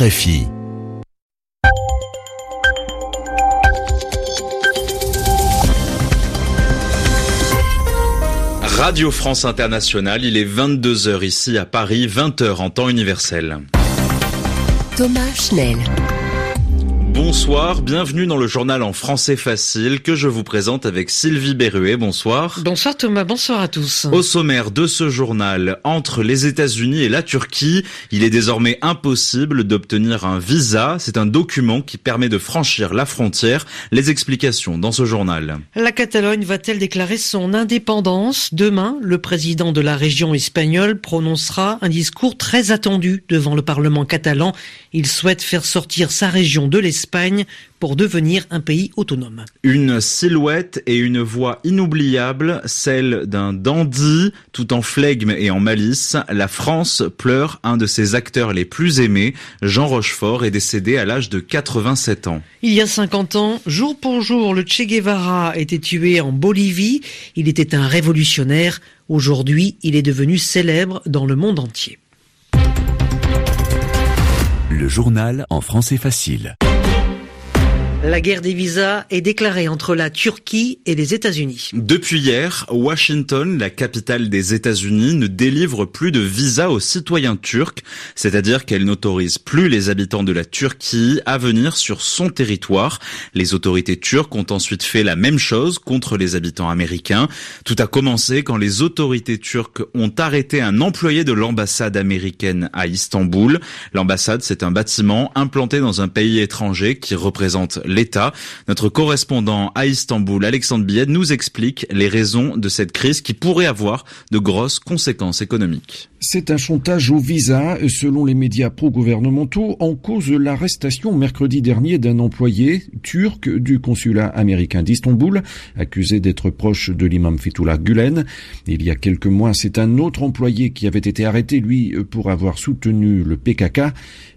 RFI. Radio France Internationale, il est 22h ici à Paris, 20h en temps universel. Thomas Schnell. Bonsoir, bienvenue dans le journal en français facile que je vous présente avec Sylvie Berruet. Bonsoir. Bonsoir Thomas, bonsoir à tous. Au sommaire de ce journal, entre les États-Unis et la Turquie, il est désormais impossible d'obtenir un visa. C'est un document qui permet de franchir la frontière. Les explications dans ce journal. La Catalogne va-t-elle déclarer son indépendance? Demain, le président de la région espagnole prononcera un discours très attendu devant le Parlement catalan. Il souhaite faire sortir sa région de l'Espagne pour devenir un pays autonome. Une silhouette et une voix inoubliable, celle d'un dandy, tout en flegme et en malice. La France pleure un de ses acteurs les plus aimés. Jean Rochefort est décédé à l'âge de 87 ans. Il y a 50 ans, jour pour jour, le Che Guevara était tué en Bolivie. Il était un révolutionnaire. Aujourd'hui, il est devenu célèbre dans le monde entier. Le journal en français facile. La guerre des visas est déclarée entre la Turquie et les États-Unis. Depuis hier, Washington, la capitale des États-Unis, ne délivre plus de visas aux citoyens turcs, c'est-à-dire qu'elle n'autorise plus les habitants de la Turquie à venir sur son territoire. Les autorités turques ont ensuite fait la même chose contre les habitants américains. Tout a commencé quand les autorités turques ont arrêté un employé de l'ambassade américaine à Istanbul. L'ambassade, c'est un bâtiment implanté dans un pays étranger qui représente l'État. Notre correspondant à Istanbul, Alexandre Billet, nous explique les raisons de cette crise qui pourrait avoir de grosses conséquences économiques. C'est un chantage au visa, selon les médias pro-gouvernementaux, en cause l'arrestation mercredi dernier d'un employé turc du consulat américain d'Istanbul, accusé d'être proche de l'imam Fethullah Gulen. Il y a quelques mois, c'est un autre employé qui avait été arrêté, lui, pour avoir soutenu le PKK.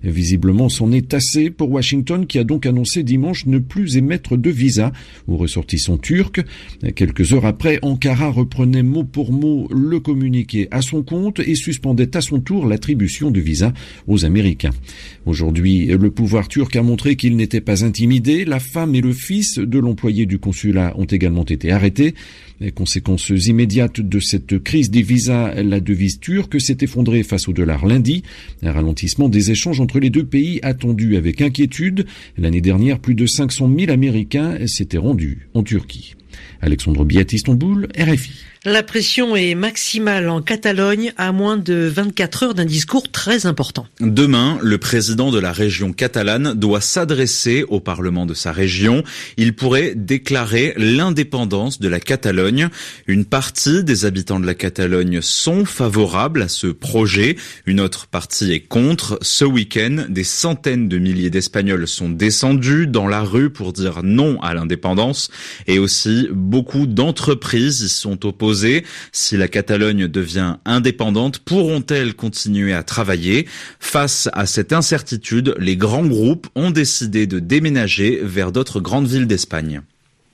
Visiblement, c'en est assez pour Washington, qui a donc annoncé dimanche ne plus émettre de visa aux ressortissants turcs. Quelques heures après, Ankara reprenait mot pour mot le communiqué à son compte et suspendait à son tour l'attribution de visa aux Américains. Aujourd'hui, le pouvoir turc a montré qu'il n'était pas intimidé. La femme et le fils de l'employé du consulat ont également été arrêtés. Les conséquences immédiates de cette crise des visas, la devise turque s'est effondrée face au dollar lundi. Un ralentissement des échanges entre les deux pays attendu avec inquiétude. L'année dernière, plus de 500 000 Américains s'étaient rendus en Turquie. Alexandre Biat, Istanbul, RFI. La pression est maximale en Catalogne à moins de 24 heures d'un discours très important. Demain, le président de la région catalane doit s'adresser au Parlement de sa région. Il pourrait déclarer l'indépendance de la Catalogne. Une partie des habitants de la Catalogne sont favorables à ce projet. Une autre partie est contre. Ce week-end, des centaines de milliers d'Espagnols sont descendus dans la rue pour dire non à l'indépendance et aussi beaucoup d'entreprises y sont opposées si la Catalogne devient indépendante, pourront-elles continuer à travailler? Face à cette incertitude, les grands groupes ont décidé de déménager vers d'autres grandes villes d'Espagne.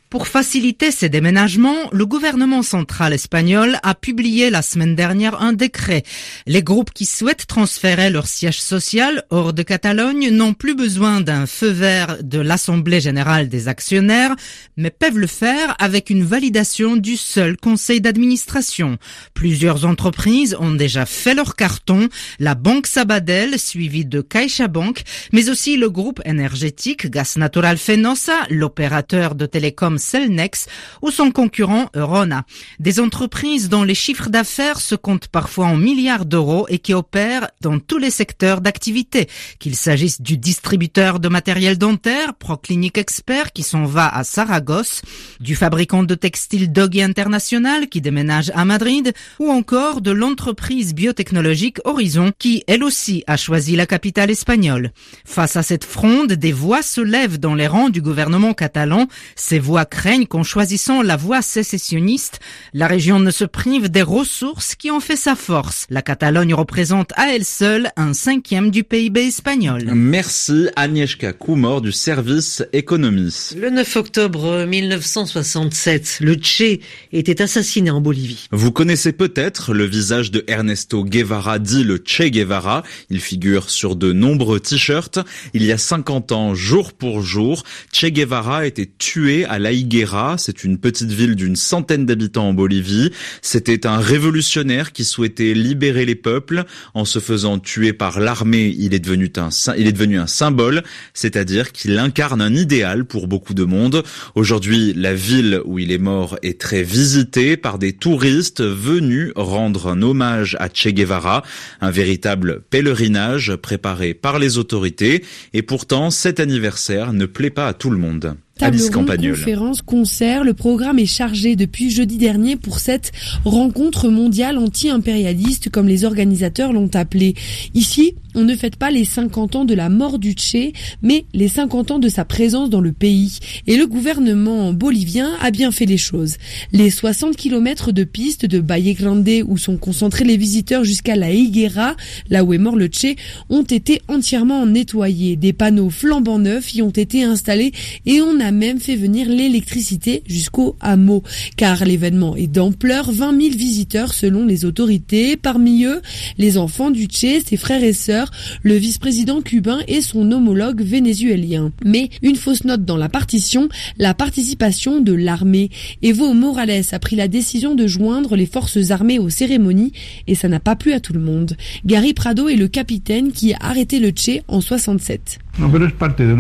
Pour faciliter ces déménagements, le gouvernement central espagnol a publié la semaine dernière un décret. Les groupes qui souhaitent transférer leur siège social hors de Catalogne n'ont plus besoin d'un feu vert de l'Assemblée générale des actionnaires, mais peuvent le faire avec une validation du seul conseil d'administration. Plusieurs entreprises ont déjà fait leur carton, la Banque Sabadell, suivie de CaixaBank, mais aussi le groupe énergétique Gas Natural Fenosa, l'opérateur de télécom Celnex ou son concurrent Rona. Des entreprises dont les chiffres d'affaires se comptent parfois en milliards d'euros et qui opèrent dans tous les secteurs d'activité, qu'il s'agisse du distributeur de matériel dentaire Proclinic Expert qui s'en va à Saragosse, du fabricant de textiles Doggy International qui déménage à Madrid ou encore de l'entreprise biotechnologique Horizon qui elle aussi a choisi la capitale espagnole. Face à cette fronde, des voix se lèvent dans les rangs du gouvernement catalan, ces voix craignent qu'en choisissant la voie sécessionniste, la région ne se prive des ressources qui ont fait sa force. La Catalogne représente à elle seule un cinquième du PIB espagnol. Merci Agnieszka Kumor du service économie. Le 9 octobre 1967, le Che était assassiné en Bolivie. Vous connaissez peut-être le visage de Ernesto Guevara dit le Che Guevara. Il figure sur de nombreux t-shirts. Il y a 50 ans, jour pour jour, Che Guevara était tué à La Higuera. C'est une petite ville d'une centaine d'habitants en Bolivie. C'était un révolutionnaire qui souhaitait libérer les peuples. En se faisant tuer par l'armée, il est devenu un, il est devenu un symbole, c'est-à-dire qu'il incarne un idéal pour beaucoup de monde. Aujourd'hui, la ville où il est mort est très visitée par des touristes venus rendre un hommage à Che Guevara, un véritable pèlerinage préparé par les autorités. Et pourtant, cet anniversaire ne plaît pas à tout le monde. Table ronde, conférence, concert, le programme est chargé depuis jeudi dernier pour cette rencontre mondiale anti-impérialiste comme les organisateurs l'ont appelé. Ici, on ne fête pas les 50 ans de la mort du Tché, mais les 50 ans de sa présence dans le pays. Et le gouvernement bolivien a bien fait les choses. Les 60 km de pistes de Valle Grande où sont concentrés les visiteurs jusqu'à la Higuera, là où est mort le Tché, ont été entièrement nettoyés. Des panneaux flambant neufs y ont été installés et on a même fait venir l'électricité jusqu'au hameau. Car l'événement est d'ampleur, 20 000 visiteurs selon les autorités. Parmi eux, les enfants du Tché, ses frères et sœurs, le vice-président cubain et son homologue vénézuélien. Mais une fausse note dans la partition, la participation de l'armée. Evo Morales a pris la décision de joindre les forces armées aux cérémonies et ça n'a pas plu à tout le monde. Gary Prado est le capitaine qui a arrêté le Tché en 67.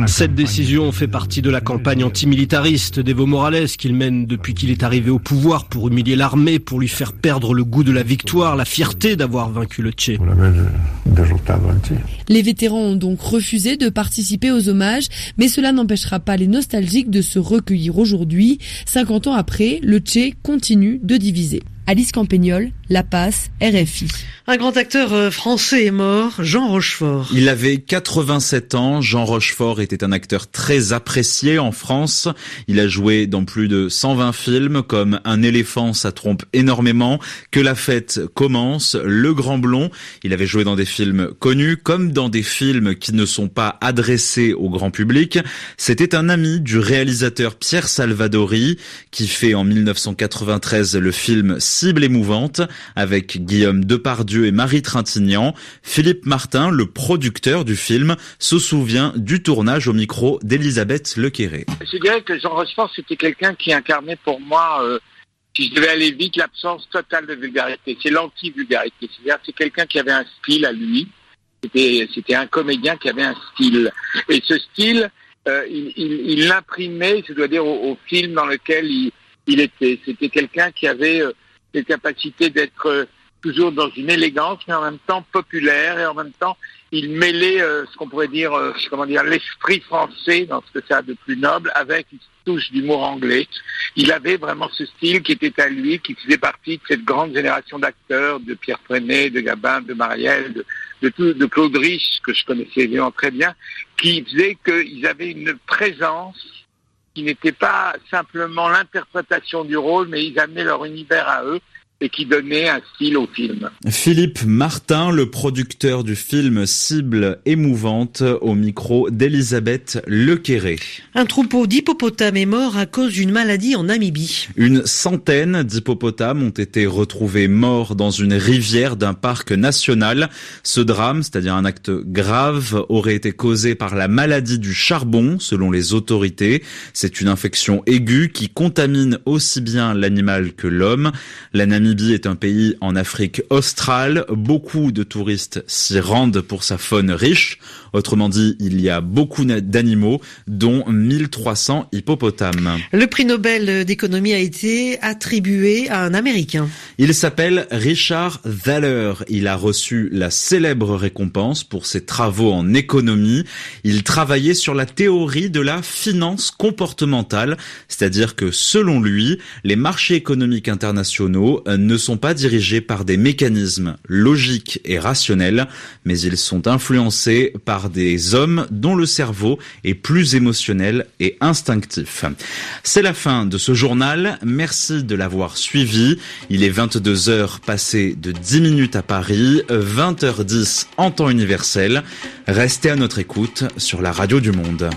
Cette décision fait partie de la campagne antimilitariste d'Evo Morales qu'il mène depuis qu'il est arrivé au pouvoir pour humilier l'armée, pour lui faire perdre le goût de la victoire, la fierté d'avoir vaincu le Tché. Les vétérans ont donc refusé de participer aux hommages, mais cela n'empêchera pas les nostalgiques de se recueillir aujourd'hui. 50 ans après, le Tché continue de diviser. Alice Campagnol, La Passe, RFI. Un grand acteur euh, français est mort, Jean Rochefort. Il avait 87 ans. Jean Rochefort était un acteur très apprécié en France. Il a joué dans plus de 120 films comme Un éléphant, ça trompe énormément, Que la fête commence, Le Grand Blond. Il avait joué dans des films connus comme dans des films qui ne sont pas adressés au grand public. C'était un ami du réalisateur Pierre Salvadori qui fait en 1993 le film cible émouvante avec Guillaume Depardieu et Marie Trintignant. Philippe Martin, le producteur du film, se souvient du tournage au micro d'Elisabeth Lequéré. Je dirais que Jean Rochefort, c'était quelqu'un qui incarnait pour moi, euh, si je devais aller vite, l'absence totale de vulgarité. C'est l'anti-vulgarité. C'est-à-dire c'est quelqu'un qui avait un style à lui. C'était un comédien qui avait un style. Et ce style, euh, il l'imprimait, je dois dire, au, film dans lequel il, il était. C'était quelqu'un qui avait... Euh, les capacités d'être toujours dans une élégance, mais en même temps populaire et en même temps il mêlait euh, ce qu'on pourrait dire, euh, comment dire, l'esprit français dans ce que ça a de plus noble avec une touche d'humour anglais. Il avait vraiment ce style qui était à lui, qui faisait partie de cette grande génération d'acteurs, de Pierre Freinet, de Gabin, de Marielle, de, de, tout, de Claude Rich, que je connaissais évidemment très bien, qui faisait qu'ils avaient une présence qui n'était pas simplement l'interprétation du rôle, mais ils amenaient leur univers à eux et qui donnait un style au film. Philippe Martin, le producteur du film Cible émouvante, au micro d'Elisabeth Lequéré. Un troupeau d'hippopotames est mort à cause d'une maladie en Namibie. Une centaine d'hippopotames ont été retrouvés morts dans une rivière d'un parc national. Ce drame, c'est-à-dire un acte grave, aurait été causé par la maladie du charbon, selon les autorités. C'est une infection aiguë qui contamine aussi bien l'animal que l'homme. La Namibie est un pays en Afrique australe. Beaucoup de touristes s'y rendent pour sa faune riche. Autrement dit, il y a beaucoup d'animaux, dont 1300 hippopotames. Le prix Nobel d'économie a été attribué à un Américain. Il s'appelle Richard Thaler. Il a reçu la célèbre récompense pour ses travaux en économie. Il travaillait sur la théorie de la finance comportementale, c'est-à-dire que selon lui, les marchés économiques internationaux ne sont pas dirigés par des mécanismes logiques et rationnels, mais ils sont influencés par par des hommes dont le cerveau est plus émotionnel et instinctif. C'est la fin de ce journal. Merci de l'avoir suivi. Il est 22 heures passées de 10 minutes à Paris, 20h10 en temps universel. Restez à notre écoute sur la radio du monde.